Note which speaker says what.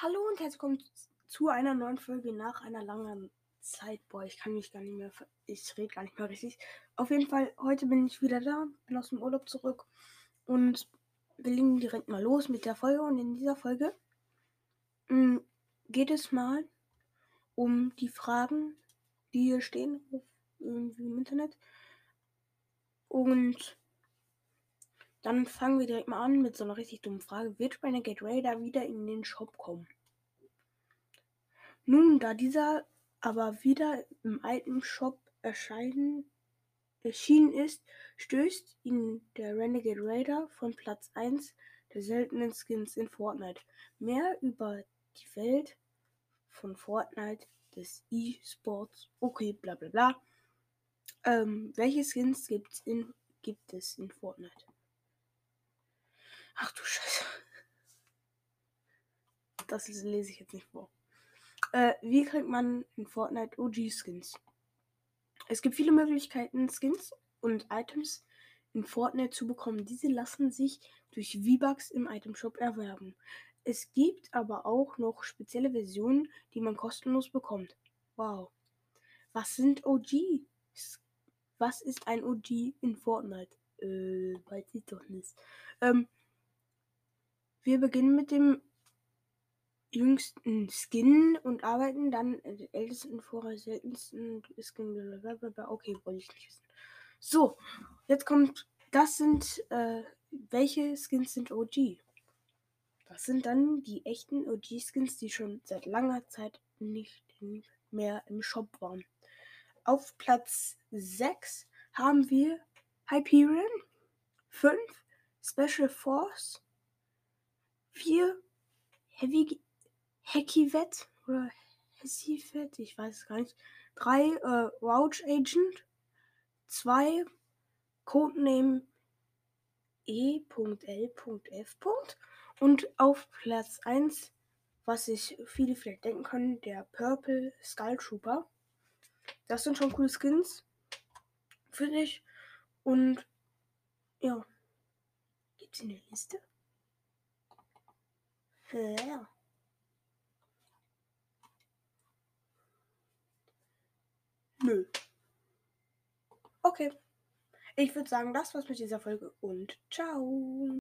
Speaker 1: Hallo und herzlich willkommen zu einer neuen Folge nach einer langen Zeit. Boah, ich kann mich gar nicht mehr, ich rede gar nicht mehr richtig. Auf jeden Fall, heute bin ich wieder da, bin aus dem Urlaub zurück und wir legen direkt mal los mit der Folge. Und in dieser Folge mh, mm, geht es mal um die Fragen, die hier stehen irgendwie im Internet. Und dann fangen wir direkt mal an mit so einer richtig dummen Frage. Wird Renegade Raider wieder in den Shop kommen? Nun, da dieser aber wieder im alten Shop erscheinen, erschienen ist, stößt ihn der Renegade Raider von Platz 1 der seltenen Skins in Fortnite. Mehr über die Welt von Fortnite, des E-Sports, okay, bla bla bla. Ähm, welche Skins gibt's in, gibt es in Fortnite? Ach du Scheiße. Das lese ich jetzt nicht vor. Äh, wie kriegt man in Fortnite OG-Skins? Es gibt viele Möglichkeiten, Skins und Items in Fortnite zu bekommen. Diese lassen sich durch V-Bucks im Item Shop erwerben. Es gibt aber auch noch spezielle Versionen, die man kostenlos bekommt. Wow. Was sind OGs? Was ist ein OG in Fortnite? Äh, weiß ich doch nicht. Ähm, wir beginnen mit dem jüngsten Skin und arbeiten dann den ältesten vorher seltensten Skin. Okay, wollte ich nicht wissen. So, jetzt kommt. Das sind. Äh, welche Skins sind OG? Das sind dann die echten OG-Skins, die schon seit langer Zeit nicht mehr im Shop waren. Auf Platz 6 haben wir Hyperion, 5 Special Force, 4 Heavy Hackivet oder Hessivet, ich weiß es gar nicht. 3 äh, Roach Agent, 2 Codename E.L.F. und auf Platz 1, was sich viele vielleicht denken können, der Purple Skull Trooper. Das sind schon coole Skins, finde ich. Und ja, gibt's eine Liste? Ja. Nö. Okay. Ich würde sagen, das war's mit dieser Folge und ciao.